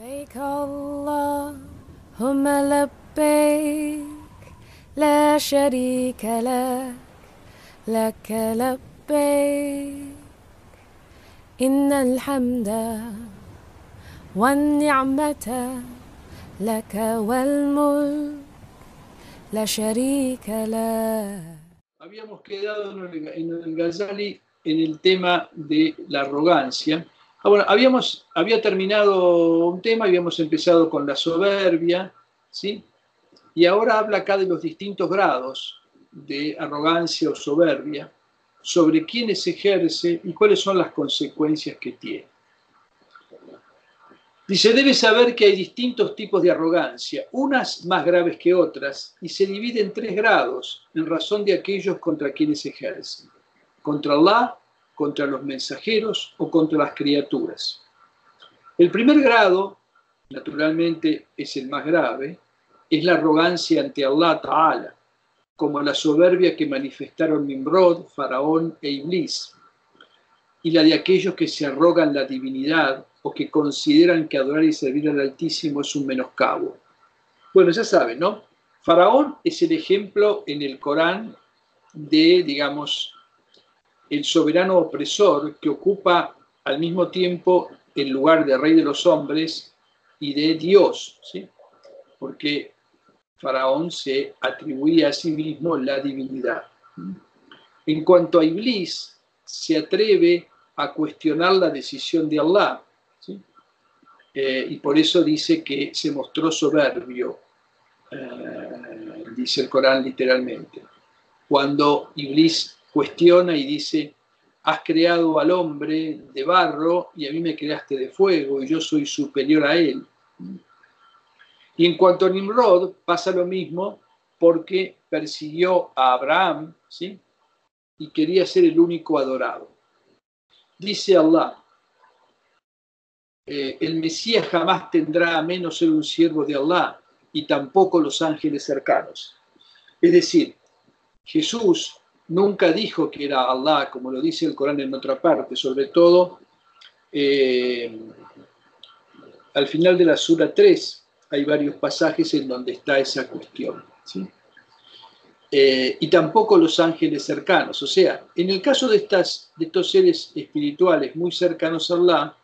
لبيك اللهم لبيك لا شريك لك لك لبيك إن الحمد والنعمة لك والملك لا شريك لك Habíamos quedado en el, en el Ghazali en el tema de la arrogancia. Ah, habíamos, había terminado un tema, habíamos empezado con la soberbia, ¿sí? Y ahora habla acá de los distintos grados de arrogancia o soberbia, sobre quiénes ejerce y cuáles son las consecuencias que tiene. Dice, debe saber que hay distintos tipos de arrogancia, unas más graves que otras, y se divide en tres grados en razón de aquellos contra quienes ejercen. Contra Allah, contra los mensajeros o contra las criaturas. El primer grado, naturalmente es el más grave, es la arrogancia ante Allah Ta'ala, como la soberbia que manifestaron Nimrod, Faraón e Iblis, y la de aquellos que se arrogan la divinidad o que consideran que adorar y servir al Altísimo es un menoscabo. Bueno, ya saben, ¿no? Faraón es el ejemplo en el Corán de, digamos, el soberano opresor que ocupa al mismo tiempo el lugar de rey de los hombres y de Dios, ¿sí? Porque Faraón se atribuía a sí mismo la divinidad. En cuanto a Iblis, se atreve a cuestionar la decisión de Allah, eh, y por eso dice que se mostró soberbio, eh, dice el Corán literalmente. Cuando Iblis cuestiona y dice, has creado al hombre de barro y a mí me creaste de fuego y yo soy superior a él. Y en cuanto a Nimrod, pasa lo mismo porque persiguió a Abraham ¿sí? y quería ser el único adorado. Dice Allah, eh, el Mesías jamás tendrá a menos ser un siervo de Allah y tampoco los ángeles cercanos. Es decir, Jesús nunca dijo que era Allah, como lo dice el Corán en otra parte, sobre todo eh, al final de la Sura 3 hay varios pasajes en donde está esa cuestión. Eh, y tampoco los ángeles cercanos. O sea, en el caso de, estas, de estos seres espirituales muy cercanos a Allah,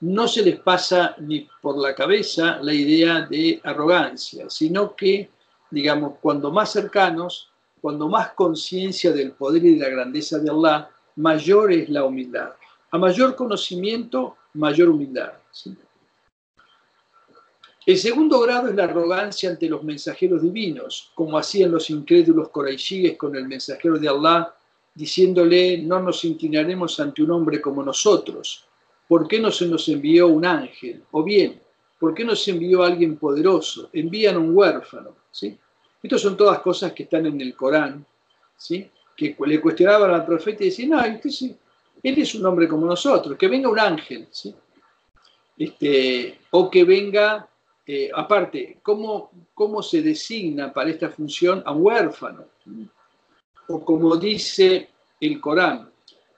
no se les pasa ni por la cabeza la idea de arrogancia, sino que, digamos, cuando más cercanos, cuando más conciencia del poder y de la grandeza de Allah, mayor es la humildad. A mayor conocimiento, mayor humildad. El segundo grado es la arrogancia ante los mensajeros divinos, como hacían los incrédulos coraishíes con el mensajero de Allah, diciéndole, no nos inclinaremos ante un hombre como nosotros, ¿Por qué no se nos envió un ángel? O bien, ¿por qué no se envió alguien poderoso? Envían un huérfano. ¿sí? Estas son todas cosas que están en el Corán, ¿sí? que le cuestionaban al profeta y decían, no, él es un hombre como nosotros, que venga un ángel. ¿sí? Este, o que venga, eh, aparte, ¿cómo, ¿cómo se designa para esta función a un huérfano? O como dice el Corán,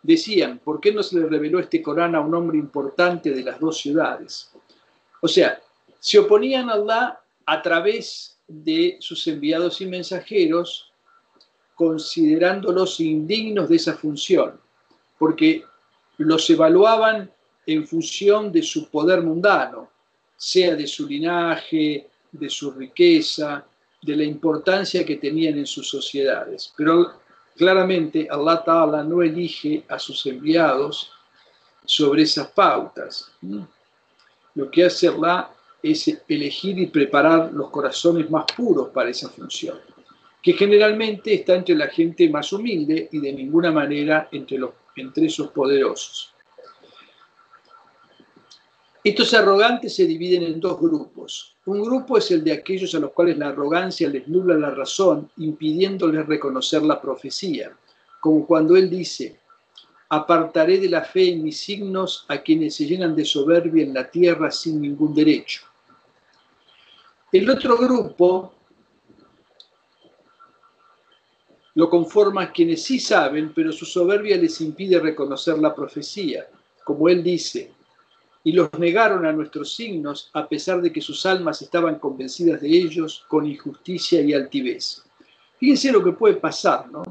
decían, ¿por qué no se le reveló este Corán a un hombre importante de las dos ciudades? O sea, se oponían a Allah a través de sus enviados y mensajeros, considerándolos indignos de esa función, porque los evaluaban en función de su poder mundano, sea de su linaje, de su riqueza, de la importancia que tenían en sus sociedades. Pero Claramente, Allah Ta'ala no elige a sus enviados sobre esas pautas. Lo que hace Allah es elegir y preparar los corazones más puros para esa función, que generalmente está entre la gente más humilde y de ninguna manera entre, los, entre esos poderosos. Estos arrogantes se dividen en dos grupos. Un grupo es el de aquellos a los cuales la arrogancia les nubla la razón, impidiéndoles reconocer la profecía, como cuando él dice, apartaré de la fe en mis signos a quienes se llenan de soberbia en la tierra sin ningún derecho. El otro grupo lo conforma quienes sí saben, pero su soberbia les impide reconocer la profecía, como él dice, y los negaron a nuestros signos a pesar de que sus almas estaban convencidas de ellos con injusticia y altivez. Fíjense lo que puede pasar, ¿no?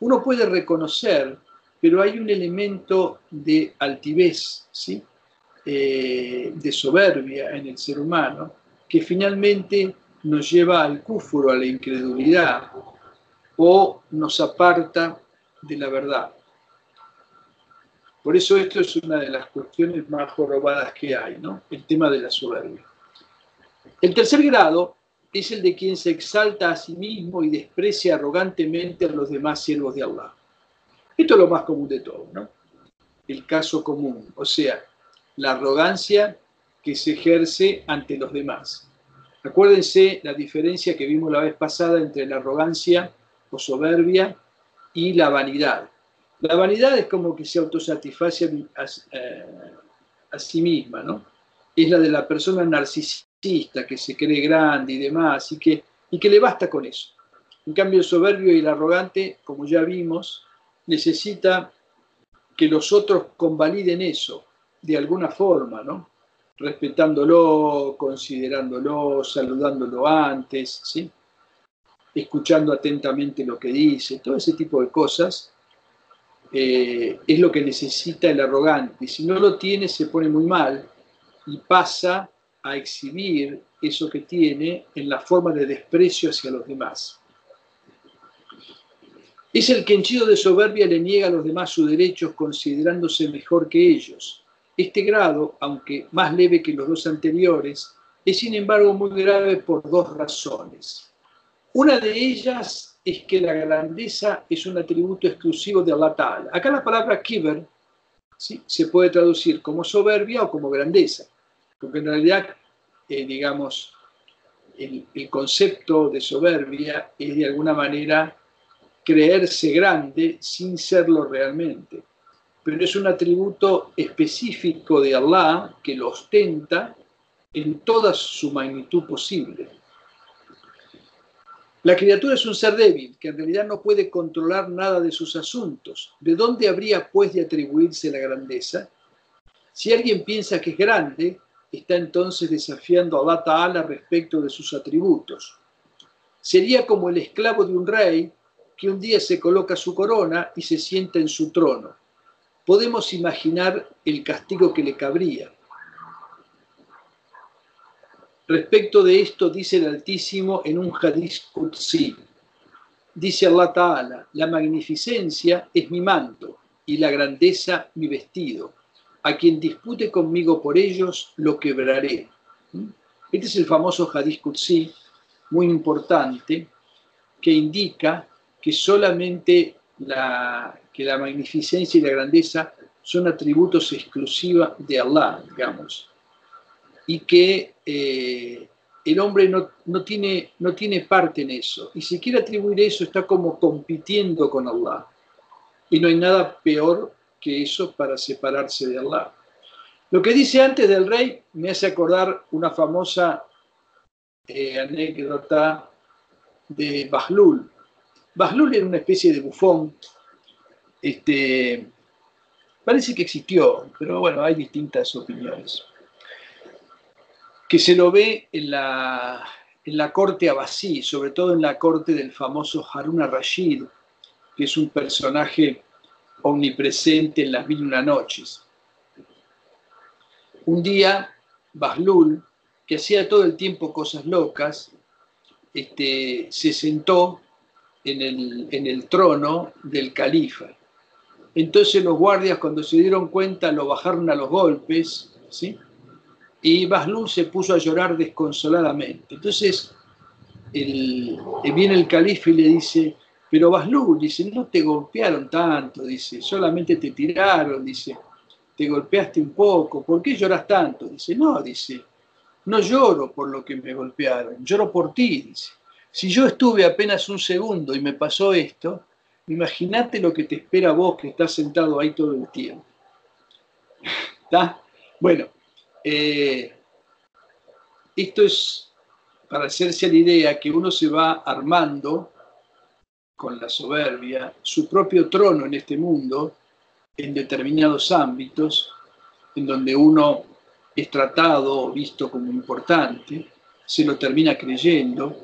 Uno puede reconocer, pero hay un elemento de altivez, ¿sí? Eh, de soberbia en el ser humano, que finalmente nos lleva al cúfuro, a la incredulidad, o nos aparta de la verdad. Por eso esto es una de las cuestiones más jorobadas que hay, ¿no? El tema de la soberbia. El tercer grado es el de quien se exalta a sí mismo y desprecia arrogantemente a los demás siervos de Allah. Esto es lo más común de todo, ¿no? El caso común, o sea, la arrogancia que se ejerce ante los demás. Acuérdense la diferencia que vimos la vez pasada entre la arrogancia o soberbia y la vanidad. La vanidad es como que se autosatisface eh, a, sí misma, ¿no? Es la de la persona narcisista que se cree grande y demás y que, y que le basta con eso. En cambio, el soberbio y el arrogante, como ya vimos, necesita que los otros convaliden eso de alguna forma, ¿no? Respetándolo, considerándolo, saludándolo antes, ¿sí? Escuchando atentamente lo que dice, todo ese tipo de cosas eh, es lo que necesita el arrogante. Si no lo tiene, se pone muy mal y pasa a exhibir eso que tiene en la forma de desprecio hacia los demás. Es el que henchido de soberbia le niega a los demás sus derechos considerándose mejor que ellos. Este grado, aunque más leve que los dos anteriores, es sin embargo muy grave por dos razones. Una de ellas es que la grandeza es un atributo exclusivo de Allah Ta'ala. Acá la palabra kiber ¿sí? se puede traducir como soberbia o como grandeza, porque en realidad, eh, digamos, el, el, concepto de soberbia es de alguna manera creerse grande sin serlo realmente. Pero es un atributo específico de Allah que lo ostenta en toda su magnitud posible. La criatura es un ser débil, que en realidad no puede controlar nada de sus asuntos. ¿De dónde habría pues de atribuirse la grandeza? Si alguien piensa que es grande, está entonces desafiando a Allah Ta'ala respecto de sus atributos. Sería como el esclavo de un rey que un día se coloca su corona y se sienta en su trono. Podemos imaginar el castigo que le cabría. Respecto de esto dice el Altísimo en un hadith Qudsi. Dice Allah Ta'ala, la magnificencia es mi manto y la grandeza mi vestido. A quien dispute conmigo por ellos, lo quebraré. ¿Mm? Este es el famoso hadith Qudsi, muy importante, que indica que solamente la, que la magnificencia y la grandeza son atributos exclusivos de Allah, digamos y que eh, el hombre no, tiene, no tiene parte en eso. Y si quiere atribuir eso, está como compitiendo con Allah. Y no hay nada peor que eso para separarse de Allah. Lo que dice antes del rey me hace acordar una famosa eh, anécdota de Bahlul. Bahlul era una especie de bufón. Este, parece que existió, pero bueno, hay distintas opiniones que se lo ve en la, corte abasí, sobre todo en la corte del famoso Harun al-Rashid, que es un personaje omnipresente en las mil una noches. Un día, Bahlul, que hacía todo el tiempo cosas locas, este, se sentó en el, en el trono del califa. Entonces los guardias cuando se dieron cuenta lo bajaron a los golpes, ¿sí? y Baslul se puso a llorar desconsoladamente. Entonces el, viene el califa y le dice, pero Baslul, dice, no te golpearon tanto, dice, solamente te tiraron, dice, te golpeaste un poco, ¿por qué lloras tanto? Dice, no, dice, no lloro por lo que me golpearon, lloro por ti, dice. Si yo estuve apenas un segundo y me pasó esto, imagínate lo que te espera vos que estás sentado ahí todo el tiempo. ¿Está? Bueno, eh, esto es para hacerse la idea que uno se va armando con la soberbia su propio trono en este mundo, en determinados ámbitos, en donde uno es tratado o visto como importante, se lo termina creyendo,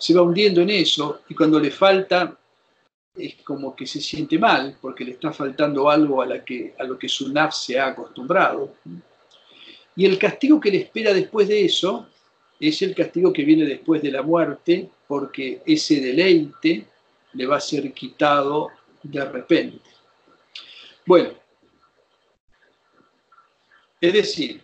se va hundiendo en eso y cuando le falta es como que se siente mal porque le está faltando algo a, que, a lo que su naf se ha acostumbrado. Y el castigo que le espera después de eso es el castigo que viene después de la muerte porque ese deleite le va a ser quitado de repente. Bueno, es decir,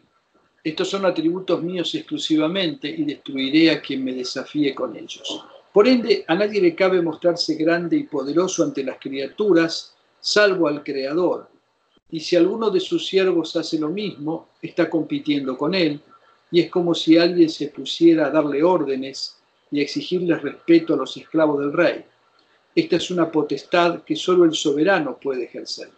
estos son atributos míos exclusivamente y destruiré a quien me desafíe con ellos. Por ende, a nadie le cabe mostrarse grande y poderoso ante las criaturas, salvo al Creador. Y si alguno de sus siervos hace lo mismo, está compitiendo con él, y es como si alguien se pusiera a darle órdenes y a exigirle respeto a los esclavos del rey. Esta es una potestad que solo el soberano puede ejercer.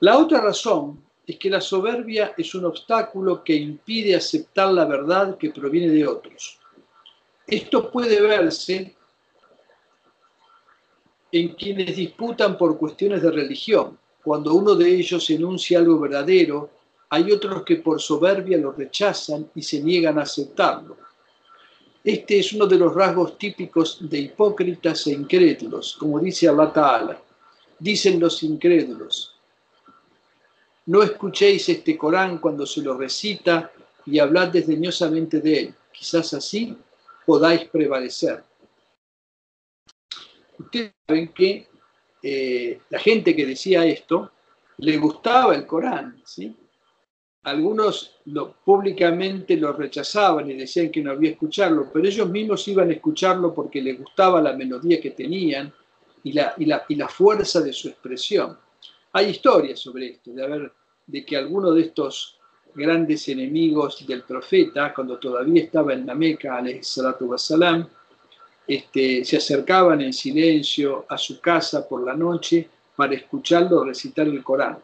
La otra razón es que la soberbia es un obstáculo que impide aceptar la verdad que proviene de otros. Esto puede verse en quienes disputan por cuestiones de religión. Cuando uno de ellos enuncia algo verdadero, hay otros que por soberbia lo rechazan y se niegan a aceptarlo. Este es uno de los rasgos típicos de hipócritas e incrédulos, como dice Allah Ta'ala. Dicen los incrédulos, no escuchéis este Corán cuando se lo recita y hablad desdeñosamente de él. Quizás así podáis prevalecer. Ustedes saben que eh, la gente que decía esto le gustaba el Corán, ¿sí? Algunos públicamente lo rechazaban y decían que no había escucharlo, pero ellos mismos iban a escucharlo porque les gustaba la melodía que tenían y la fuerza de su expresión. Hay historias sobre esto, de, haber, de que alguno de estos grandes enemigos del profeta, cuando todavía estaba en la Meca, wasalam, este, se acercaban en silencio a su casa por la noche para escucharlo recitar el Corán.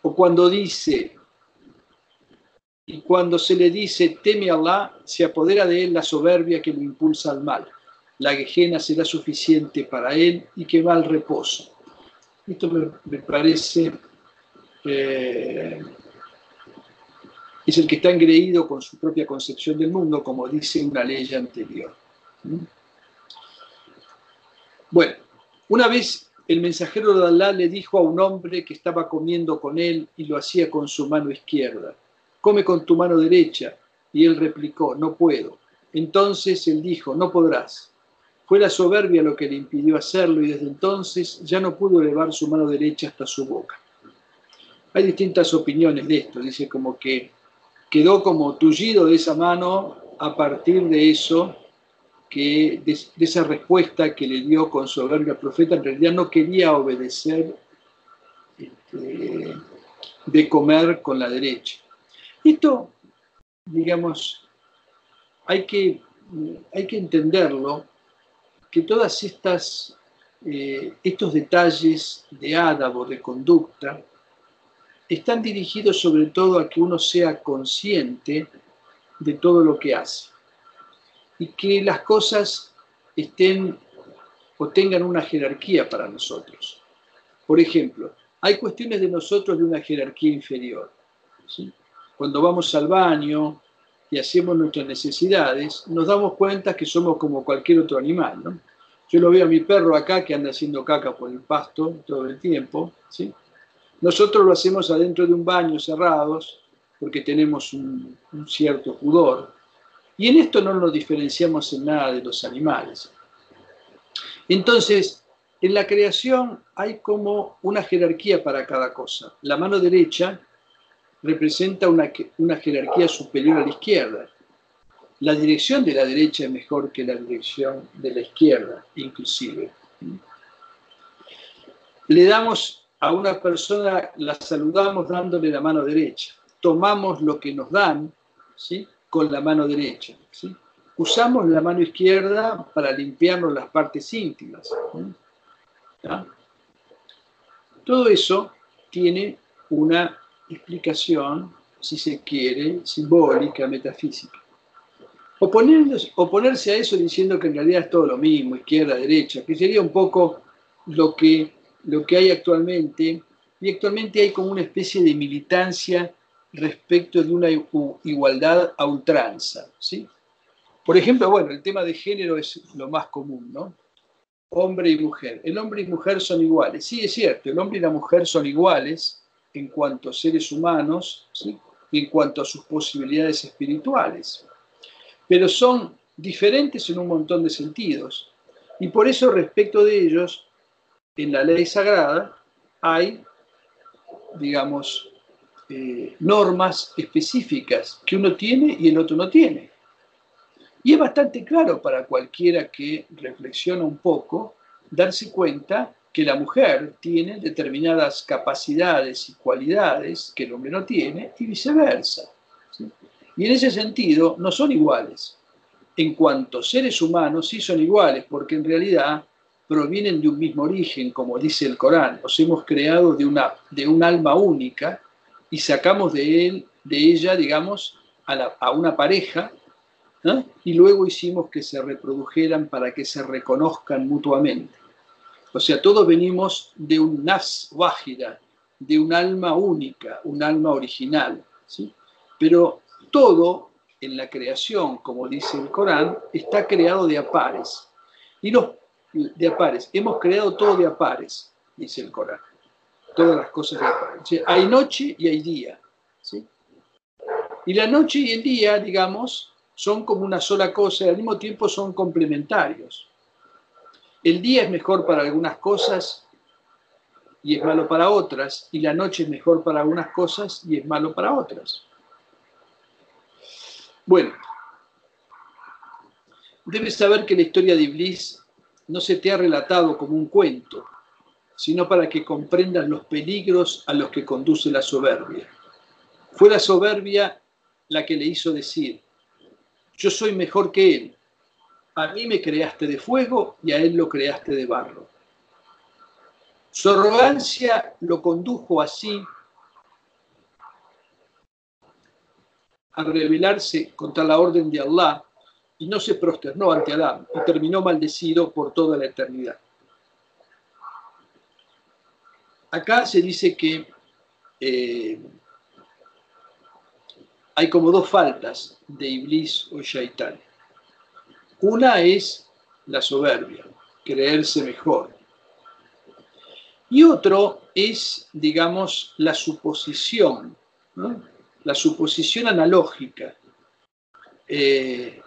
O cuando dice, y cuando se le dice, teme a Allah, se apodera de él la soberbia que lo impulsa al mal. La quejena será suficiente para él y que va al reposo. Esto me, parece eh, es el que está engreído con su propia concepción del mundo, como dice una ley anterior. Bueno, una vez el mensajero de Allah le dijo a un hombre que estaba comiendo con él y lo hacía con su mano izquierda, come con tu mano derecha. Y él replicó, no puedo. Entonces él dijo, no podrás. Fue la soberbia lo que le impidió hacerlo y desde entonces ya no pudo elevar su mano derecha hasta su boca. Hay distintas opiniones de esto, dice como que quedó como tullido de esa mano a partir de eso, que, de, esa respuesta que le dio con soberbia al profeta, en realidad no quería obedecer este, de comer con la derecha. Esto, digamos, hay que, hay que entenderlo que todas estas eh, estos detalles de ádabo, de conducta, están dirigidos sobre todo a que uno sea consciente de todo lo que hace y que las cosas estén o tengan una jerarquía para nosotros. Por ejemplo, hay cuestiones de nosotros de una jerarquía inferior. Cuando vamos al baño, y hacemos nuestras necesidades, nos damos cuenta que somos como cualquier otro animal. ¿no? Yo lo veo a mi perro acá que anda haciendo caca por el pasto todo el tiempo. ¿sí? Nosotros lo hacemos adentro de un baño cerrados porque tenemos un, un cierto pudor. Y en esto no nos diferenciamos en nada de los animales. Entonces, en la creación hay como una jerarquía para cada cosa. La mano derecha representa una, una jerarquía superior a la izquierda. La dirección de la derecha es mejor que la dirección de la izquierda, inclusive. Le damos a una persona, la saludamos dándole la mano derecha. Tomamos lo que nos dan ¿sí? con la mano derecha. Usamos la mano izquierda para limpiarnos las partes íntimas. Todo eso tiene una explicación, si se quiere, simbólica, metafísica. oponerse a eso diciendo que en realidad es todo lo mismo, izquierda, derecha, que sería un poco lo que, lo que hay actualmente y actualmente hay como una especie de militancia respecto de una igualdad a ultranza. ¿sí? Por ejemplo, bueno, el tema de género es lo más común, ¿no? Hombre y mujer. El hombre y mujer son iguales. Sí, es cierto, el hombre y la mujer son iguales en cuanto a seres humanos ¿sí? y en cuanto a sus posibilidades espirituales, pero son diferentes en un montón de sentidos. Y por eso respecto de ellos, en la ley sagrada hay, digamos, eh, normas específicas que uno tiene y el otro no tiene. Y es bastante claro para cualquiera que reflexiona un poco darse cuenta que la mujer tiene determinadas capacidades y cualidades que el hombre no tiene y viceversa. Y en ese sentido no son iguales. En cuanto seres humanos sí son iguales, porque en realidad provienen de un mismo origen, como dice el Corán. Nos hemos creado de, una, de un alma única y sacamos de él, de ella, digamos, a una pareja y luego hicimos que se reprodujeran para que se reconozcan mutuamente. O sea, todos venimos de un nafs wahida, de un alma única, un alma original. ¿sí? Pero todo en la creación, como dice el Corán, está creado de apares. Y los de apares, hemos creado todo de apares, dice el Corán. Todas las cosas de apares. hay noche y hay día. ¿sí? Y la noche y el día, digamos, son como una sola cosa y al mismo tiempo son complementarios. El día es mejor para algunas cosas y es malo para otras, y la noche es mejor para algunas cosas y es malo para otras. Bueno, debes saber que la historia de Iblis no se te ha relatado como un cuento, sino para que comprendas los peligros a los que conduce la soberbia. Fue la soberbia la que le hizo decir, yo soy mejor que él. A mí me creaste de fuego y a él lo creaste de barro. Su arrogancia lo condujo así a rebelarse contra la orden de Allah y no se prosternó ante Adán y terminó maldecido por toda la eternidad. Acá se dice que eh, hay como dos faltas de Iblis o Shaitán. Una es la soberbia, creerse mejor. Y otro es, digamos, la suposición, la suposición analógica. Eh,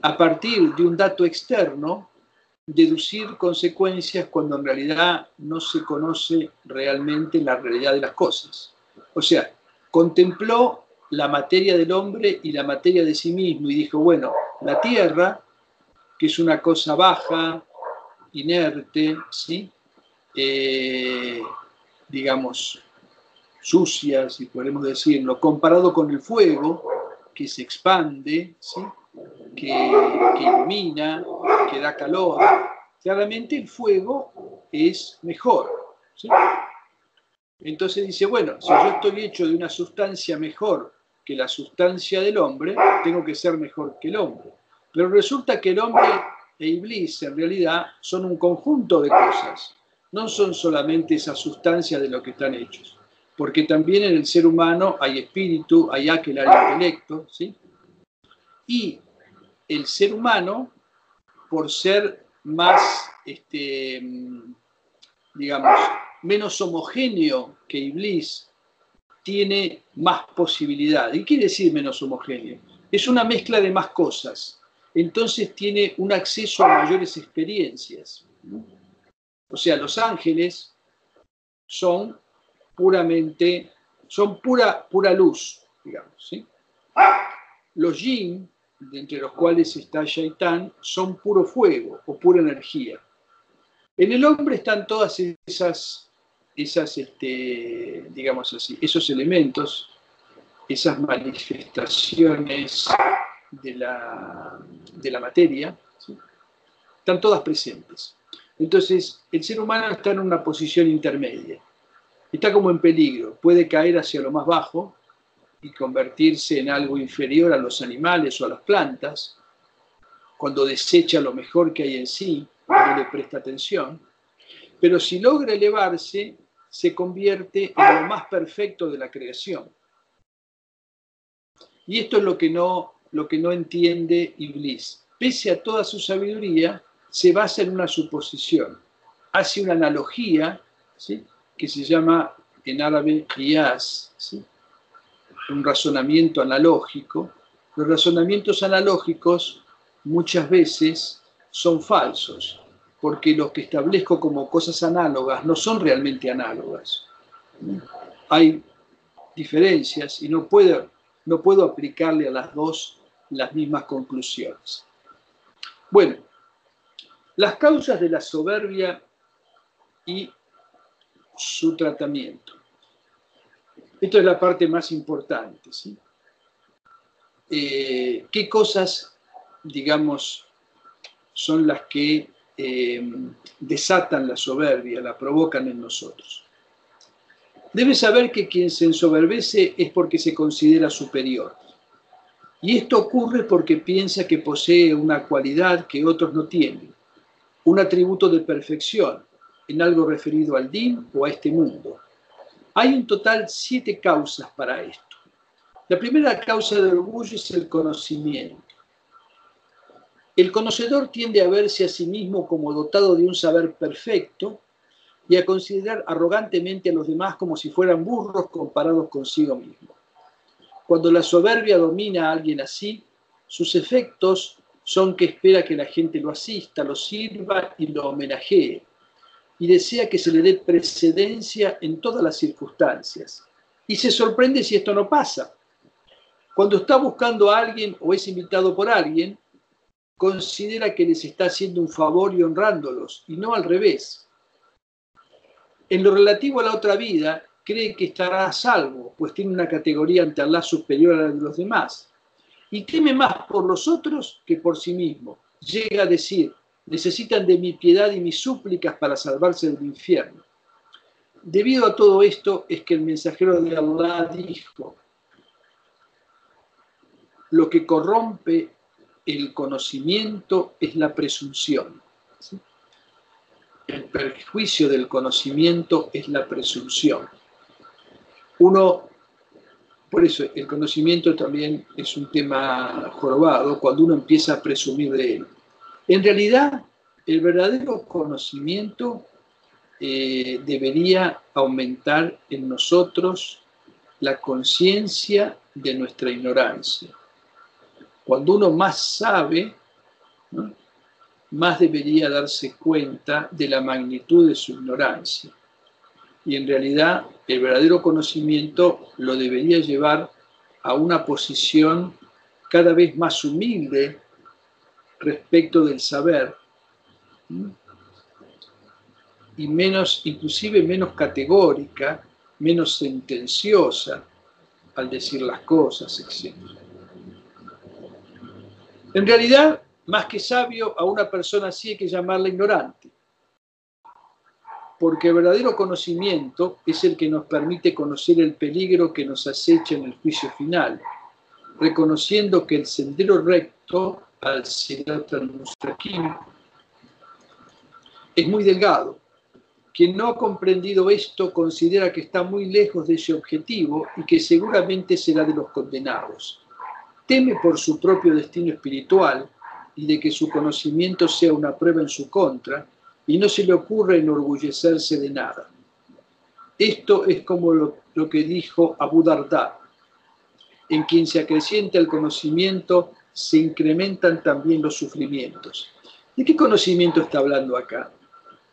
a partir de un dato externo, deducir consecuencias cuando en realidad no se conoce realmente la realidad de las cosas. O sea, contempló la materia del hombre y la materia de sí mismo y dijo, bueno, la tierra, que es una cosa baja, inerte, ¿sí? Eh, digamos, sucia, si podemos decirlo, comparado con el fuego, que se expande, ¿sí? que, ilumina, que da calor, claramente el fuego es mejor. ¿sí? Entonces dice, bueno, si yo estoy hecho de una sustancia mejor que la sustancia del hombre, tengo que ser mejor que el hombre. Pero resulta que el hombre e Iblis en realidad son un conjunto de cosas, no son solamente esa sustancia de lo que están hechos, porque también en el ser humano hay espíritu, hay aquel, hay intelecto, ¿sí? Y el ser humano, por ser más, este, digamos, menos homogéneo que Iblis, tiene más posibilidad. ¿Y quiere decir menos homogéneo? Es una mezcla de más cosas. Entonces tiene un acceso a mayores experiencias. O sea, los ángeles son puramente, son pura, pura luz, digamos. Los yin, entre los cuales está Shaitán, son puro fuego o pura energía. En el hombre están todas esas esas, este, digamos así, esos elementos, esas manifestaciones de la, de la materia, están todas presentes. Entonces, el ser humano está en una posición intermedia. Está como en peligro. Puede caer hacia lo más bajo y convertirse en algo inferior a los animales o a las plantas, cuando desecha lo mejor que hay en sí, no le presta atención. Pero si logra elevarse, se convierte en lo más perfecto de la creación. Y esto es lo que no, lo que no entiende Iblis. Pese a toda su sabiduría, se basa en una suposición. Hace una analogía ¿sí? que se llama en árabe qiyas, un razonamiento analógico. Los razonamientos analógicos muchas veces son falsos, porque los que establezco como cosas análogas no son realmente análogas. Hay diferencias y no puedo, no puedo aplicarle a las dos las mismas conclusiones. Bueno, las causas de la soberbia y su tratamiento. Esto es la parte más importante. ¿sí? Eh, ¿Qué cosas, digamos, son las que eh, desatan la soberbia, la provocan en nosotros? Debes saber que quien se ensoberbece es porque se considera superior. Y esto ocurre porque piensa que posee una cualidad que otros no tienen, un atributo de perfección en algo referido al din o a este mundo. Hay en total siete causas para esto. La primera causa de orgullo es el conocimiento. El conocedor tiende a verse a sí mismo como dotado de un saber perfecto y a considerar arrogantemente a los demás como si fueran burros comparados consigo mismo. Cuando la soberbia domina a alguien así, sus efectos son que espera que la gente lo asista, lo sirva y lo homenajee, y desea que se le dé precedencia en todas las circunstancias. Y se sorprende si esto no pasa. Cuando está buscando a alguien o es invitado por alguien, considera que les está haciendo un favor y honrándolos, y no al revés. En lo relativo a la otra vida, cree que estará a salvo, pues tiene una categoría ante Allah superior a la de los demás. Y teme más por los otros que por sí mismo. Llega a decir, necesitan de mi piedad y mis súplicas para salvarse del infierno. Debido a todo esto es que el mensajero de Allah dijo, lo que corrompe el conocimiento es la presunción. El perjuicio del conocimiento es la presunción. Uno, por eso el conocimiento también es un tema jorobado, cuando uno empieza a presumir de él. En realidad, el verdadero conocimiento eh, debería aumentar en nosotros la conciencia de nuestra ignorancia. Cuando uno más sabe, más debería darse cuenta de la magnitud de su ignorancia. Y en realidad el verdadero conocimiento lo debería llevar a una posición cada vez más humilde respecto del saber y menos, inclusive menos categórica, menos sentenciosa al decir las cosas, etc. En realidad, más que sabio, a una persona así hay que llamarla ignorante, porque el verdadero conocimiento es el que nos permite conocer el peligro que nos acecha en el juicio final, reconociendo que el sendero recto al al-Mustaqim es muy delgado. Quien no ha comprendido esto considera que está muy lejos de ese objetivo y que seguramente será de los condenados. Teme por su propio destino espiritual y de que su conocimiento sea una prueba en su contra y no se le ocurre enorgullecerse de nada. Esto es como lo, que dijo Abu Darda, en quien se acrecienta el conocimiento se incrementan también los sufrimientos. ¿De qué conocimiento está hablando acá?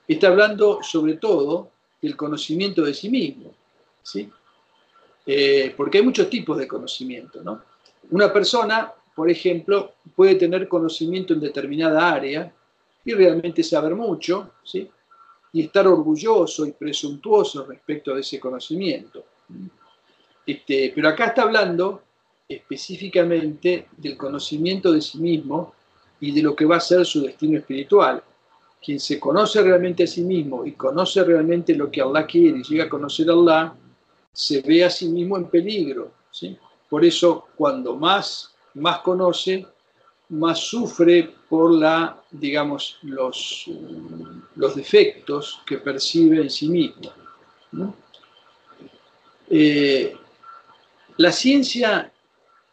Está hablando sobre todo del conocimiento de sí mismo, ¿sí? Eh, porque hay muchos tipos de conocimiento, ¿no? Una persona, por ejemplo, puede tener conocimiento en determinada área y realmente saber mucho, ¿sí? Y estar orgulloso y presuntuoso respecto de ese conocimiento. Este, pero acá está hablando específicamente del conocimiento de sí mismo y de lo que va a ser su destino espiritual. Quien se conoce realmente a sí mismo y conoce realmente lo que Allah quiere y llega a conocer a Allah, se ve a sí mismo en peligro. ¿sí? Por eso, cuando más, más conoce, más sufre por la, digamos, los, los defectos que percibe en sí mismo. Eh, la ciencia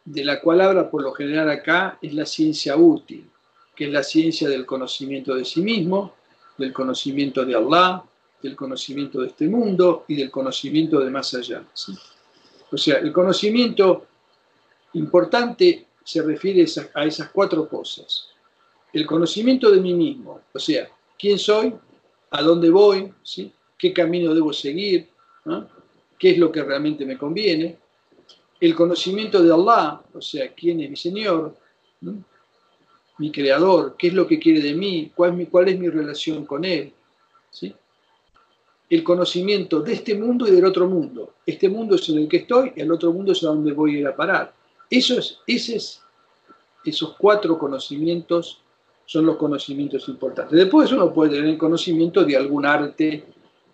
de la cual habla por lo general acá es la ciencia útil, que es la ciencia del conocimiento de sí mismo, del conocimiento de Allah, del conocimiento de este mundo y del conocimiento de más allá. O sea, el conocimiento importante se refiere a esas cuatro cosas. El conocimiento de mí mismo, o sea, quién soy, a dónde voy, ¿sí? qué camino debo seguir, qué es lo que realmente me conviene. El conocimiento de Allah, o sea, quién es mi Señor, mi Creador, qué es lo que quiere de mí, cuál es mi, cuál es mi relación con Él. ¿sí? El conocimiento de este mundo y del otro mundo. Este mundo es en el que estoy, el otro mundo es a donde voy a ir a parar. Esos, esos cuatro conocimientos son los conocimientos importantes. Después uno puede tener conocimiento de algún arte,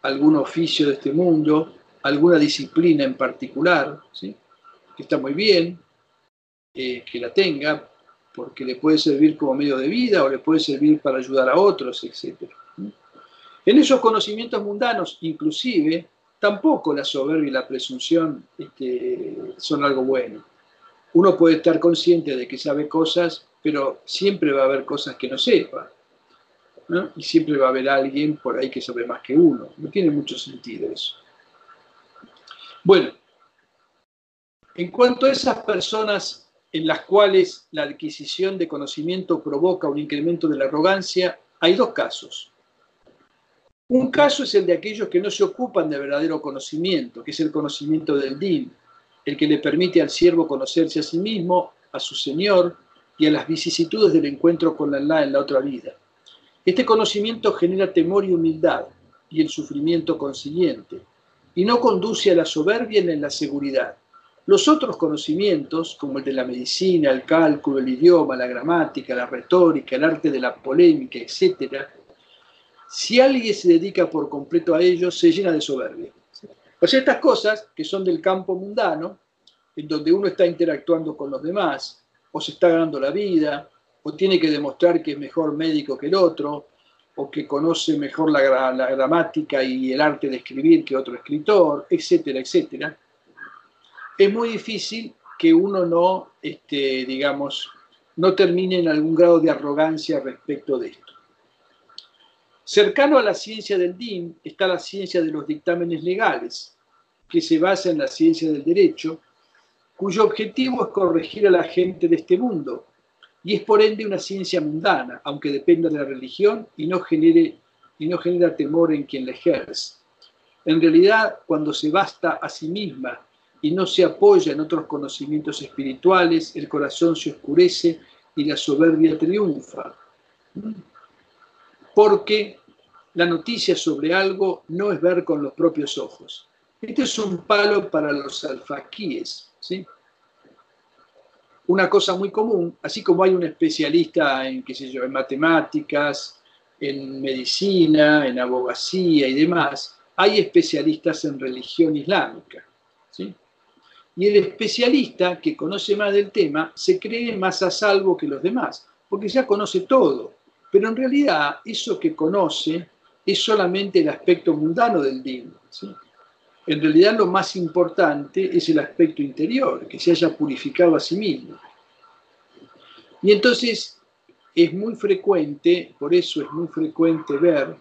algún oficio de este mundo, alguna disciplina en particular, ¿sí? que está muy bien eh, que la tenga, porque le puede servir como medio de vida o le puede servir para ayudar a otros, etc. En esos conocimientos mundanos, inclusive, tampoco la soberbia y la presunción este, son algo bueno uno puede estar consciente de que sabe cosas, pero siempre va a haber cosas que no sepa. Y siempre va a haber alguien por ahí que sabe más que uno. No tiene mucho sentido eso. Bueno, en cuanto a esas personas en las cuales la adquisición de conocimiento provoca un incremento de la arrogancia, hay dos casos. Un caso es el de aquellos que no se ocupan de verdadero conocimiento, que es el conocimiento del din, el que le permite al siervo conocerse a sí mismo, a su Señor y a las vicisitudes del encuentro con Allah en la otra vida. Este conocimiento genera temor y humildad y el sufrimiento consiguiente, y no conduce a la soberbia ni a la seguridad. Los otros conocimientos, como el de la medicina, el cálculo, el idioma, la gramática, la retórica, el arte de la polémica, etc., si alguien se dedica por completo a ellos, se llena de soberbia. Pues estas cosas que son del campo mundano, en donde uno está interactuando con los demás, o se está ganando la vida, o tiene que demostrar que es mejor médico que el otro, o que conoce mejor la, gramática y el arte de escribir que otro escritor, etcétera, etcétera, es muy difícil que uno no, este, digamos, no termine en algún grado de arrogancia respecto de esto. Cercano a la ciencia del DIN está la ciencia de los dictámenes legales, que se basa en la ciencia del derecho, cuyo objetivo es corregir a la gente de este mundo, y es por ende una ciencia mundana, aunque dependa de la religión y no, genere, y no genera temor en quien la ejerce. En realidad, cuando se basta a sí misma y no se apoya en otros conocimientos espirituales, el corazón se oscurece y la soberbia triunfa porque la noticia sobre algo no es ver con los propios ojos. Este es un palo para los alfaquíes. ¿sí? Una cosa muy común, así como hay un especialista en, qué sé yo, en matemáticas, en medicina, en abogacía y demás, hay especialistas en religión islámica. ¿sí? Y el especialista que conoce más del tema se cree más a salvo que los demás, porque ya conoce todo. Pero en realidad eso que conoce es solamente el aspecto mundano del din. En realidad lo más importante es el aspecto interior, que se haya purificado a sí mismo. Y entonces es muy frecuente, por eso es muy frecuente ver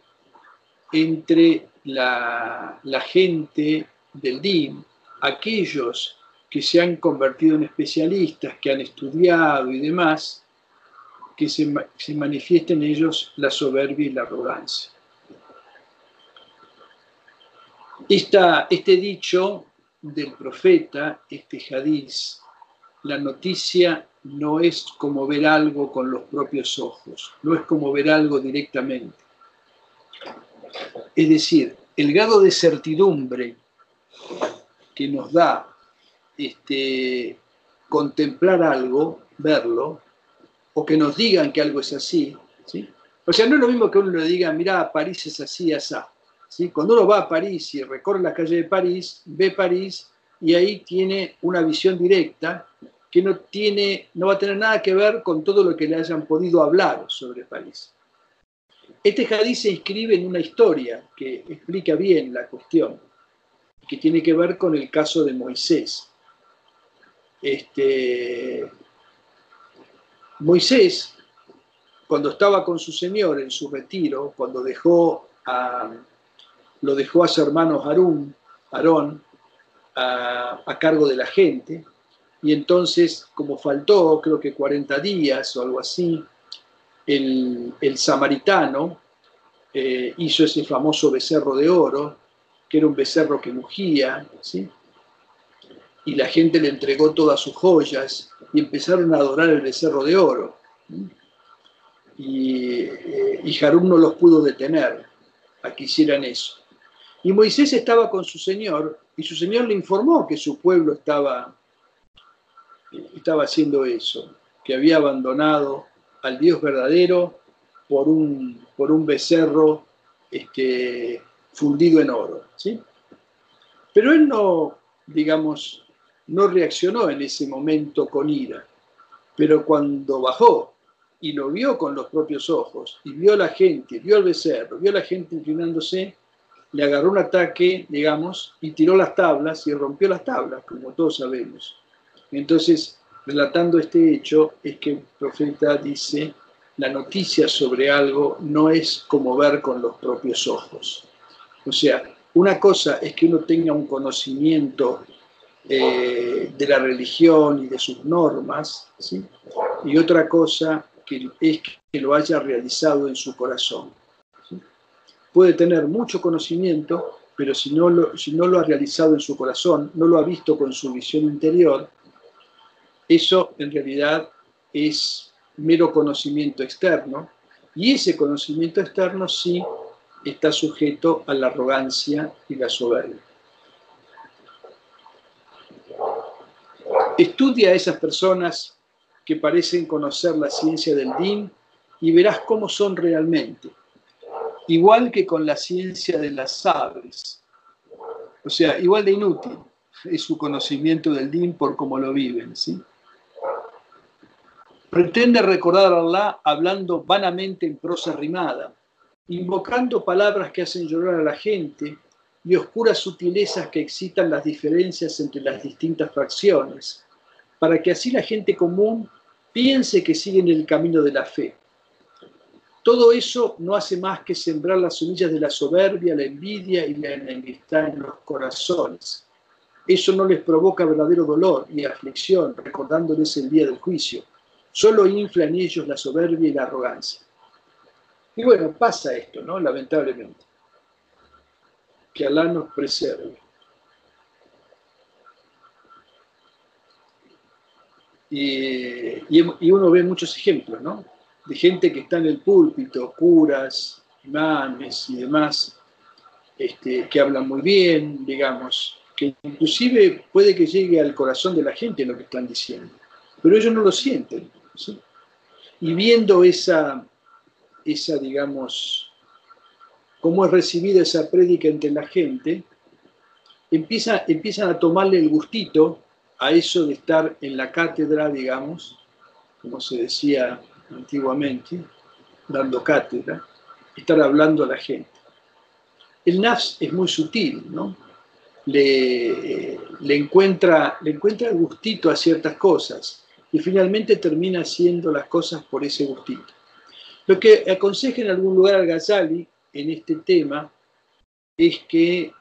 entre la, la gente del DIN, aquellos que se han convertido en especialistas, que han estudiado y demás, que se, se en ellos la soberbia y la arrogancia. este dicho del profeta, este hadiz, la noticia no es como ver algo con los propios ojos, no es como ver algo directamente. Es decir, el grado de certidumbre que nos da este, contemplar algo, verlo, o que nos digan que algo es así. ¿sí? O sea, no es lo mismo que uno le diga, mira, París es así, asá. ¿sí? Cuando uno va a París y recorre la calle de París, ve París y ahí tiene una visión directa que no, tiene, no va a tener nada que ver con todo lo que le hayan podido hablar sobre París. Este jadí se inscribe en una historia que explica bien la cuestión. que tiene que ver con el caso de Moisés. Este, Moisés, cuando estaba con su señor en su retiro, cuando dejó a, lo dejó a su hermano Harún, Aarón, a, cargo de la gente, y entonces, como faltó, creo que 40 días o algo así, el, samaritano eh, hizo ese famoso becerro de oro, que era un becerro que mugía, ¿sí? Y la gente le entregó todas sus joyas y empezaron a adorar el becerro de oro. Y, eh, y no los pudo detener a que hicieran eso. Y Moisés estaba con su Señor y su Señor le informó que su pueblo estaba, estaba haciendo eso, que había abandonado al Dios verdadero por un, por un becerro este, fundido en oro. ¿sí? Pero él no, digamos, no reaccionó en ese momento con ira, pero cuando bajó y lo vio con los propios ojos, y vio a la gente, vio al becerro, vio a la gente inclinándose, le agarró un ataque, digamos, y tiró las tablas y rompió las tablas, como todos sabemos. Entonces, relatando este hecho, es que el profeta dice, la noticia sobre algo no es como ver con los propios ojos. O sea, una cosa es que uno tenga un conocimiento eh, de la religión y de sus normas, y otra cosa que es que lo haya realizado en su corazón puede tener mucho conocimiento, pero si no, lo, si no lo ha realizado en su corazón, no lo ha visto con su visión interior, eso en realidad es mero conocimiento externo, y ese conocimiento externo sí está sujeto a la arrogancia y la soberbia. Estudia a esas personas que parecen conocer la ciencia del DIN y verás cómo son realmente igual que con la ciencia de las aves. O sea, igual de inútil es su conocimiento del din por cómo lo viven. ¿sí? Pretende recordar a Allah hablando vanamente en prosa rimada, invocando palabras que hacen llorar a la gente y oscuras sutilezas que excitan las diferencias entre las distintas fracciones, para que así la gente común piense que siguen el camino de la fe todo eso no hace más que sembrar las semillas de la soberbia, la envidia y la enemistad en los corazones. Eso no les provoca verdadero dolor ni aflicción, recordándoles el día del juicio. Solo infla en ellos la soberbia y la arrogancia. Y bueno, pasa esto, ¿no? Lamentablemente. Que Alá nos preserve. Y, y uno ve muchos ejemplos, ¿no? de gente que está en el púlpito, curas, imanes y demás, este, que hablan muy bien, digamos, que inclusive puede que llegue al corazón de la gente lo que están diciendo, pero ellos no lo sienten. Y viendo esa, esa, digamos, cómo es recibida esa prédica entre la gente, empieza, empiezan a tomarle el gustito a eso de estar en la cátedra, digamos, como se decía antiguamente, dando cátedra, estar hablando a la gente. El NAS es muy sutil, ¿no? Le, le, encuentra, le encuentra gustito a ciertas cosas y finalmente termina haciendo las cosas por ese gustito. Lo que aconseja en algún lugar al Ghazali en este tema es que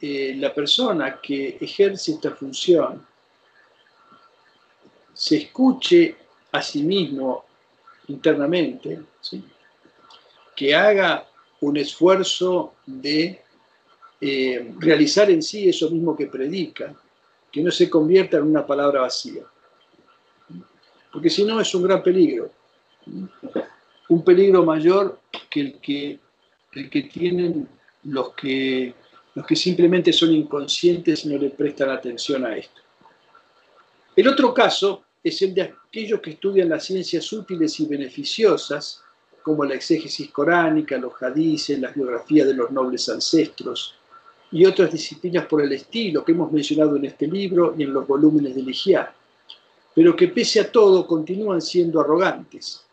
eh, la persona que ejerce esta función se escuche a sí mismo internamente, que haga un esfuerzo de eh, realizar en sí eso mismo que predica, que no se convierta en una palabra vacía. Porque si no es un gran peligro, un peligro mayor que el que, el que tienen los que, los que simplemente son inconscientes y no le prestan atención a esto. El otro caso es el de aquellos que estudian las ciencias útiles y beneficiosas, como la exégesis coránica, los hadices, las biografías de los nobles ancestros y otras disciplinas por el estilo que hemos mencionado en este libro y en los volúmenes de Ligiá, pero que pese a todo continúan siendo arrogantes.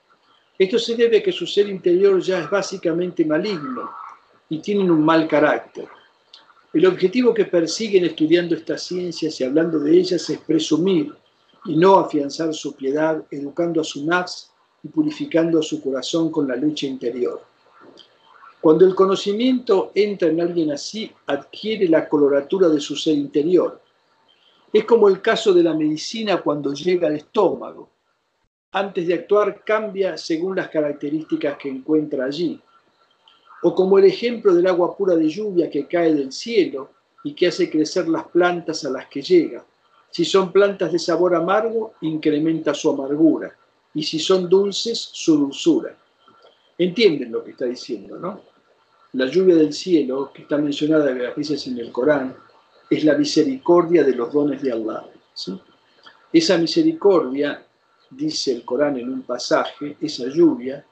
Esto se debe a que su ser interior ya es básicamente maligno y tienen un mal carácter. El objetivo que persiguen estudiando estas ciencias y hablando de ellas es presumir y no afianzar su piedad, educando a su nafs y purificando su corazón con la lucha interior. Cuando el conocimiento entra en alguien así, adquiere la coloratura de su ser interior. Es como el caso de la medicina cuando llega al estómago. Antes de actuar cambia según las características que encuentra allí. O como el ejemplo del agua pura de lluvia que cae del cielo y que hace crecer las plantas a las que llega. Si son plantas de sabor amargo, incrementa su amargura y si son dulces, su dulzura. Entienden lo que está diciendo, ¿no? La lluvia del cielo, que está mencionada varias veces en el Corán, es la misericordia de los dones de Allah. Esa misericordia, dice el Corán en un pasaje, esa lluvia,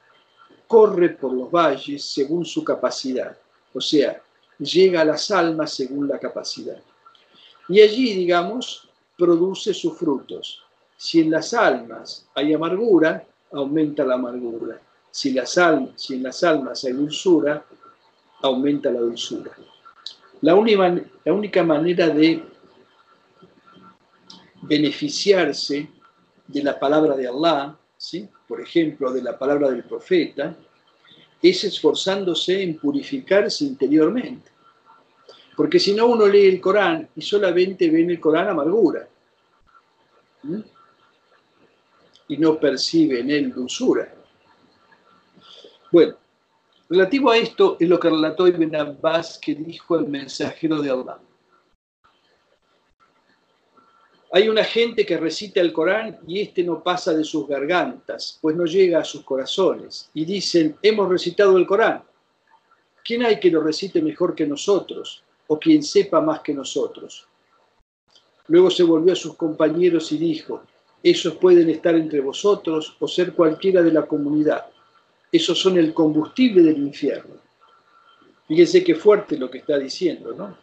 corre por los valles según su capacidad, o sea, llega a las almas según la capacidad. Y allí, digamos, produce sus frutos. Si en las almas hay amargura, aumenta la amargura. Si, las si en las almas hay dulzura, aumenta la dulzura. La única, la única manera de beneficiarse de la palabra de Allah, ¿sí? por ejemplo, de la palabra del profeta, es esforzándose en purificarse interiormente. Porque si no, uno lee el Corán y solamente ve en el Corán amargura. Y no percibe en él dulzura. Bueno, relativo a esto es lo que relató Ibn Abbas que dijo el mensajero de Allah. Hay una gente que recita el Corán y este no pasa de sus gargantas, pues no llega a sus corazones. Y dicen, hemos recitado el Corán. ¿Quién hay que lo recite mejor que nosotros? ¿O quien sepa más que nosotros? Luego se volvió a sus compañeros y dijo, esos pueden estar entre vosotros o ser cualquiera de la comunidad. Esos son el combustible del infierno. Fíjense qué fuerte lo que está diciendo, ¿no?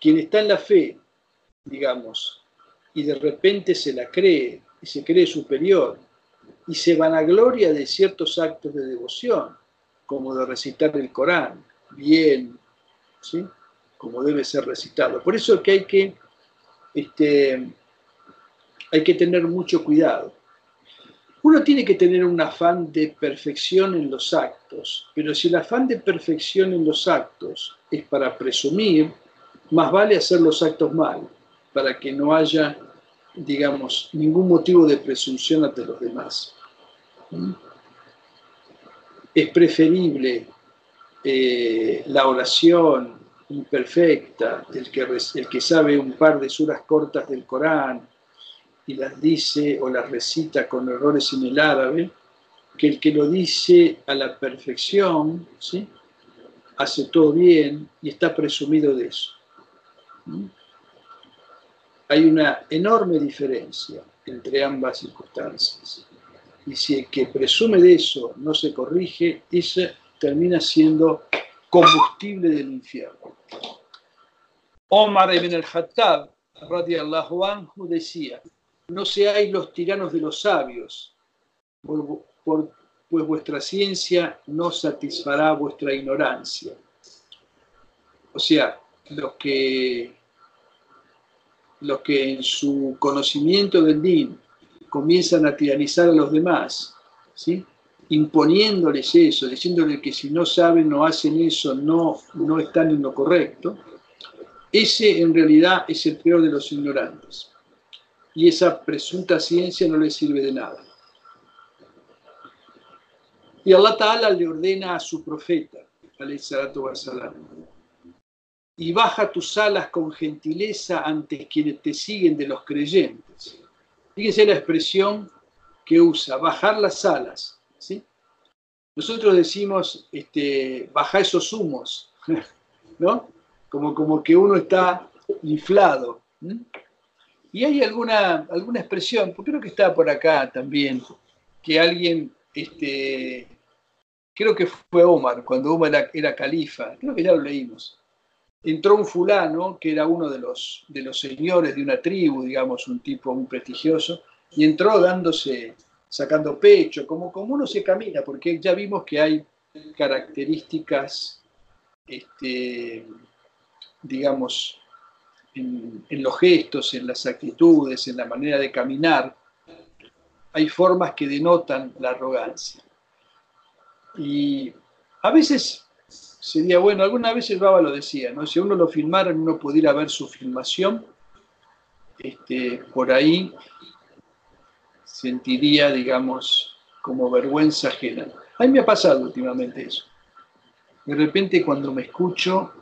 Quien está en la fe, digamos, y de repente se la cree y se cree superior y se vanagloria de ciertos actos de devoción, como de recitar el Corán, bien, ¿sí? como debe ser recitado. Por eso es que hay que este, hay que tener mucho cuidado. Uno tiene que tener un afán de perfección en los actos, pero si el afán de perfección en los actos es para presumir, más vale hacer los actos mal, para que no haya, digamos, ningún motivo de presunción ante los demás. ¿Mm? Es preferible eh, la oración imperfecta, el que, el que sabe un par de suras cortas del Corán, y las dice o las recita con errores en el árabe, que el que lo dice a la perfección, ¿sí? hace todo bien y está presumido de eso. ¿Mm? Hay una enorme diferencia entre ambas circunstancias. Y si el que presume de eso no se corrige, ese termina siendo combustible del infierno. Omar ibn al-Hattab, radiallahu anhu, decía, no seáis los tiranos de los sabios, pues vuestra ciencia no satisfará vuestra ignorancia. O sea, los que, los que en su conocimiento del din comienzan a tiranizar a los demás, ¿sí? Imponiéndoles eso, diciéndoles que si no saben o hacen eso, no, no están en lo correcto, ese en realidad es el peor de los ignorantes y esa presunta ciencia no le sirve de nada. Y Allah Ta'ala le ordena a su profeta, y baja tus alas con gentileza ante quienes te siguen de los creyentes. Fíjense la expresión que usa, bajar las alas. ¿Sí? Nosotros decimos, este, baja esos humos, ¿no? Como, como que uno está inflado. Y hay alguna, alguna expresión, porque creo que está por acá también, que alguien, este, creo que fue Omar, cuando Omar era, califa, creo que ya lo leímos. Entró un fulano, que era uno de los, de los señores de una tribu, digamos, un tipo muy prestigioso, y entró dándose, sacando pecho, como, como uno se camina, porque ya vimos que hay características este, digamos, en, los gestos, en las actitudes, en la manera de caminar, hay formas que denotan la arrogancia. Y a veces sería bueno, alguna vez el Baba lo decía, ¿no? Si uno lo filmara, uno pudiera ver su filmación, este, por ahí sentiría, digamos, como vergüenza ajena. A mí me ha pasado últimamente eso. De repente cuando me escucho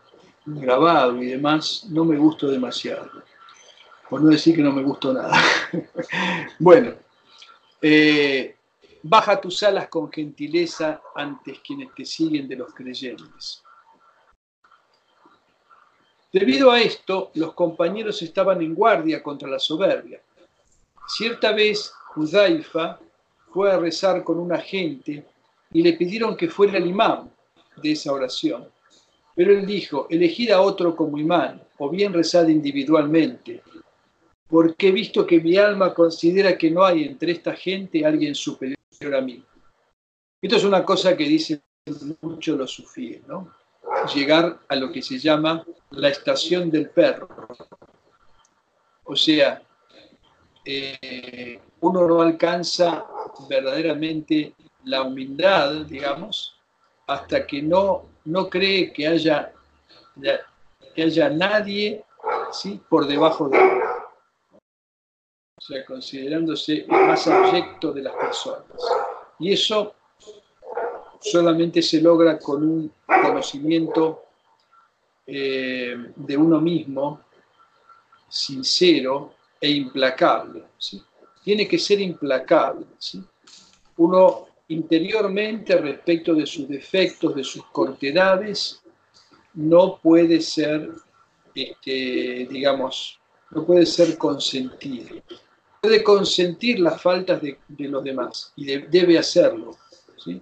grabado y demás, no me gusto demasiado. Por no decir que no me gustó nada. bueno, eh, baja tus alas con gentileza antes quienes te siguen de los creyentes. Debido a esto, los compañeros estaban en guardia contra la soberbia. Cierta vez, Judaifa fue a rezar con un agente y le pidieron que fuera el imán de esa oración. Pero él dijo, elegid a otro como imán, o bien rezad individualmente, porque he visto que mi alma considera que no hay entre esta gente alguien superior a mí. Esto es una cosa que dicen mucho los sufíes, ¿no? Llegar a lo que se llama la estación del perro. O sea, eh, uno no alcanza verdaderamente la humildad, digamos, hasta que no, no cree que haya, que haya nadie ¿sí? por debajo de él. O sea, considerándose el más abyecto de las personas. Y eso solamente se logra con un conocimiento eh, de uno mismo sincero e implacable. ¿sí? Tiene que ser implacable. ¿sí? Uno interiormente respecto de sus defectos, de sus cortedades, no puede ser, este, digamos, no puede ser consentido. Puede consentir las faltas de, los demás y debe hacerlo, ¿sí?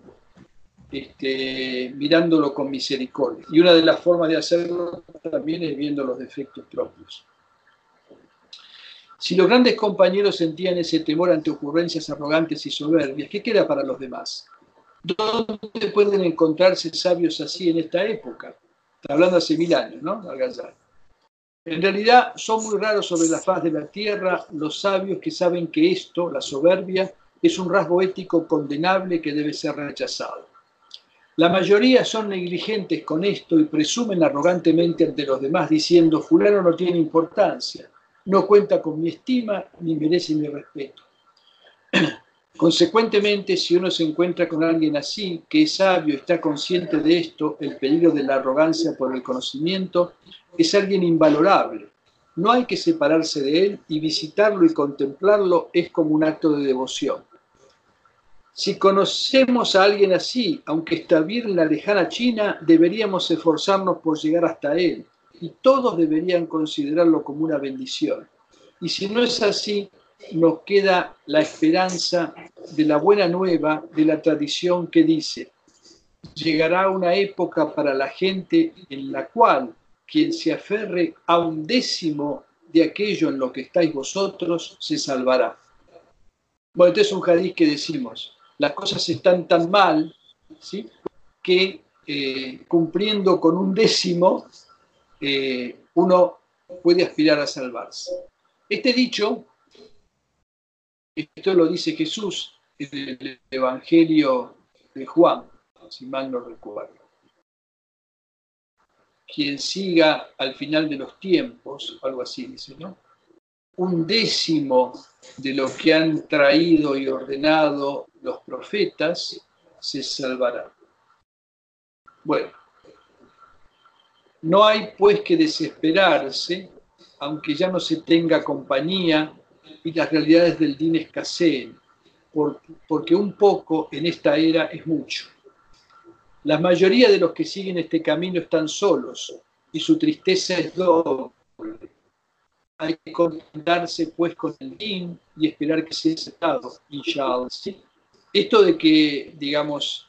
este, mirándolo con misericordia. Y una de las formas de hacerlo también es viendo los defectos propios. Si los grandes compañeros sentían ese temor ante ocurrencias arrogantes y soberbias, ¿qué queda para los demás? ¿Dónde pueden encontrarse sabios así en esta época? Está hablando hace mil años, ¿no? En realidad son muy raros sobre la faz de la tierra los sabios que saben que esto, la soberbia, es un rasgo ético condenable que debe ser rechazado. La mayoría son negligentes con esto y presumen arrogantemente ante los demás diciendo, fulano no tiene importancia, no cuenta con mi estima ni merece mi respeto. Consecuentemente, si uno se encuentra con alguien así, que es sabio, está consciente de esto, el peligro de la arrogancia por el conocimiento, es alguien invalorable. No hay que separarse de él y visitarlo y contemplarlo es como un acto de devoción. Si conocemos a alguien así, aunque está bien en la lejana China, deberíamos esforzarnos por llegar hasta él, y todos deberían considerarlo como una bendición. Y si no es así, nos queda la esperanza de la buena nueva de la tradición que dice, llegará una época para la gente en la cual quien se aferre a un décimo de aquello en lo que estáis vosotros se salvará. Bueno, este es un hadiz que decimos, las cosas están tan mal ¿sí? que eh, cumpliendo con un décimo eh, uno puede aspirar a salvarse. Este dicho, esto lo dice Jesús en el Evangelio de Juan, si mal no recuerdo. Quien siga al final de los tiempos, algo así dice, ¿no? Un décimo de lo que han traído y ordenado los profetas se salvará. Bueno, no hay pues que desesperarse, aunque ya no se tenga compañía y las realidades del din escaseen, porque un poco en esta era es mucho. La mayoría de los que siguen este camino están solos y su tristeza es doble. Hay que contentarse pues con el din y esperar que sea aceptado, inshallah. Esto de que, digamos,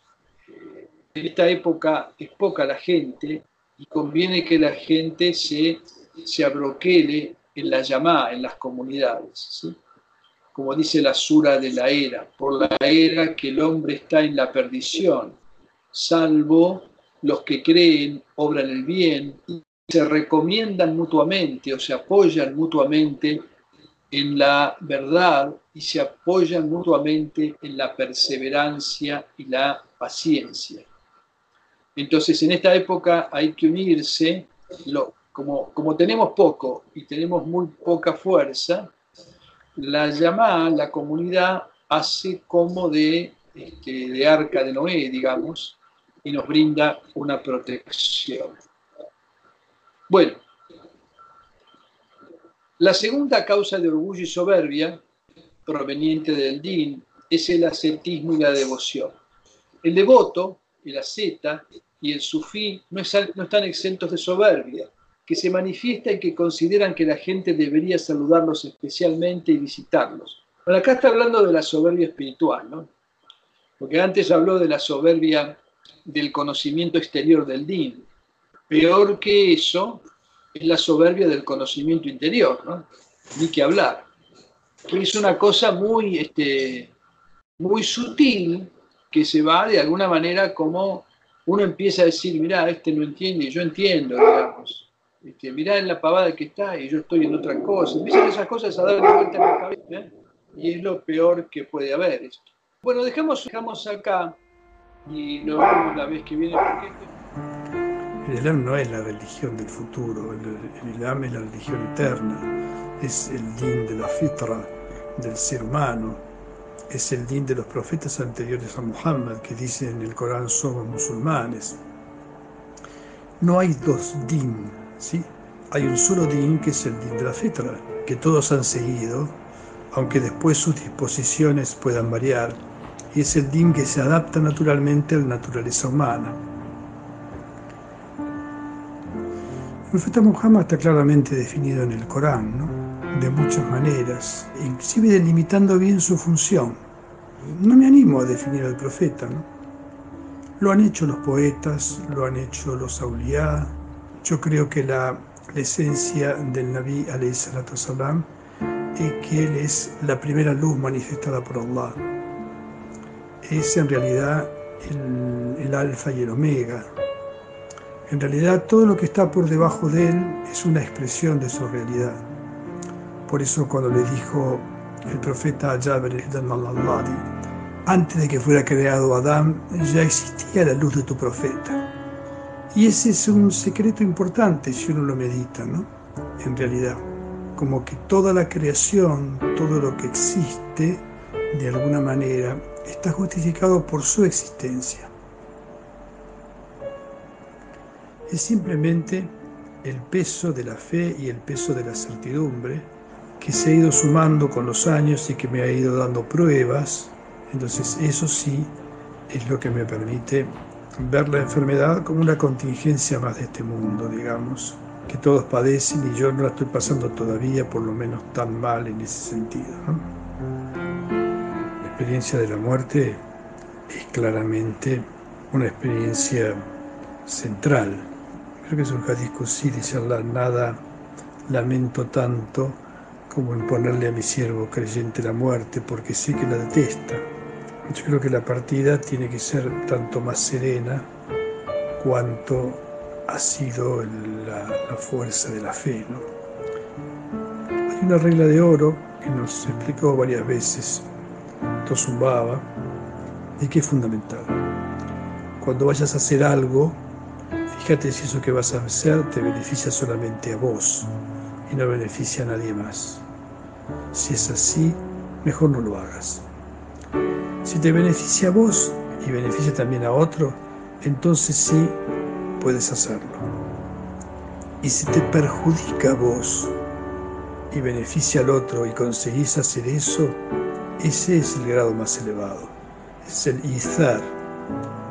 en esta época es poca la gente, y conviene que la gente se, se abroquele en la llamada, en las comunidades. Como dice la sura de la era, por la era que el hombre está en la perdición, salvo los que creen, obran el bien se recomiendan mutuamente o se apoyan mutuamente en la verdad y se apoyan mutuamente en la perseverancia y la paciencia. Entonces, en esta época hay que unirse, como, como tenemos poco y tenemos muy poca fuerza, la llamada, la comunidad, hace como de, este, de arca de Noé, digamos, y nos brinda una protección. Bueno, la segunda causa de orgullo y soberbia, proveniente del din, es el ascetismo y la devoción. El devoto, el asceta y el sufí no, no están exentos de soberbia, que se manifiesta en que consideran que la gente debería saludarlos especialmente y visitarlos. Bueno, acá está hablando de la soberbia espiritual, ¿no? Porque antes habló de la soberbia del conocimiento exterior del din. Peor que eso es la soberbia del conocimiento interior, ¿no? Ni que hablar. Es una cosa muy, este, muy sutil que se va de alguna manera como uno empieza a decir, mira, este no entiende yo entiendo, digamos. Este, mirá en la pavada que está y yo estoy en otra cosa. Empiezan esas cosas a dar vuelta en la cabeza ¿eh? y es lo peor que puede haber. Esto. Bueno, dejamos, dejamos acá y nos vemos la vez que viene. El Islam no es la religión del futuro, el, Islam es la religión eterna, es el din de la fitra del ser humano, es el din de los profetas anteriores a Muhammad que dicen en el Corán somos musulmanes. No hay dos din, ¿sí? Hay un solo din que es el din de la fitra, que todos han seguido, aunque después sus disposiciones puedan variar y es el din que se adapta naturalmente a la naturaleza humana. El profeta Muhammad está claramente definido en el Corán, ¿no? De muchas maneras, inclusive delimitando bien su función. No me animo a definir al profeta, ¿no? Lo han hecho los poetas, lo han hecho los auliá. Yo creo que la, esencia del Nabi salam es que él es la primera luz manifestada por Allah es en realidad el, alfa y el omega. En realidad todo lo que está por debajo de él es una expresión de su realidad. Por eso cuando le dijo el profeta Jabir al antes de que fuera creado Adán, ya existía la luz de tu profeta. Y ese es un secreto importante si uno lo medita, ¿no? En realidad, como que toda la creación, todo lo que existe, de alguna manera, está justificado por su existencia. Es simplemente el peso de la fe y el peso de la certidumbre que se ha ido sumando con los años y que me ha ido dando pruebas. Entonces eso sí es lo que me permite ver la enfermedad como una contingencia más de este mundo, digamos, que todos padecen y yo no la estoy pasando todavía por lo menos tan mal en ese sentido. La experiencia de la muerte es claramente una experiencia central. Creo que es un hadith sí, dice nada lamento tanto como en ponerle a mi siervo creyente la muerte, porque sé que la detesta. Yo creo que la partida tiene que ser tanto más serena cuanto ha sido la, la fuerza de la fe. ¿no? Hay una regla de oro que nos explicó varias veces Tosumbaba y que es fundamental. Cuando vayas a hacer algo, fíjate si eso que vas a hacer te beneficia solamente a vos y no beneficia a nadie más. Si es así, mejor no lo hagas. Si te beneficia a vos y beneficia también a otro, entonces sí puedes hacerlo. Y si te perjudica a vos y beneficia al otro y conseguís hacer eso, ese es el grado más elevado. Es el izar,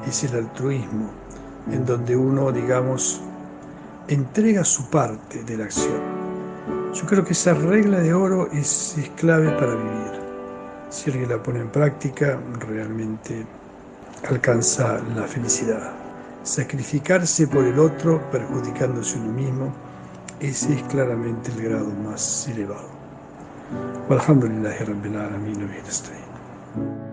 es el altruismo, en donde uno, digamos, entrega su parte de la acción. Yo creo que esa regla de oro es, es clave para vivir. Si alguien la pone en práctica, realmente alcanza la felicidad. Sacrificarse por el otro, perjudicándose uno mismo, ese es claramente el grado más elevado. والحمد لله رب العالمين وبه نستعين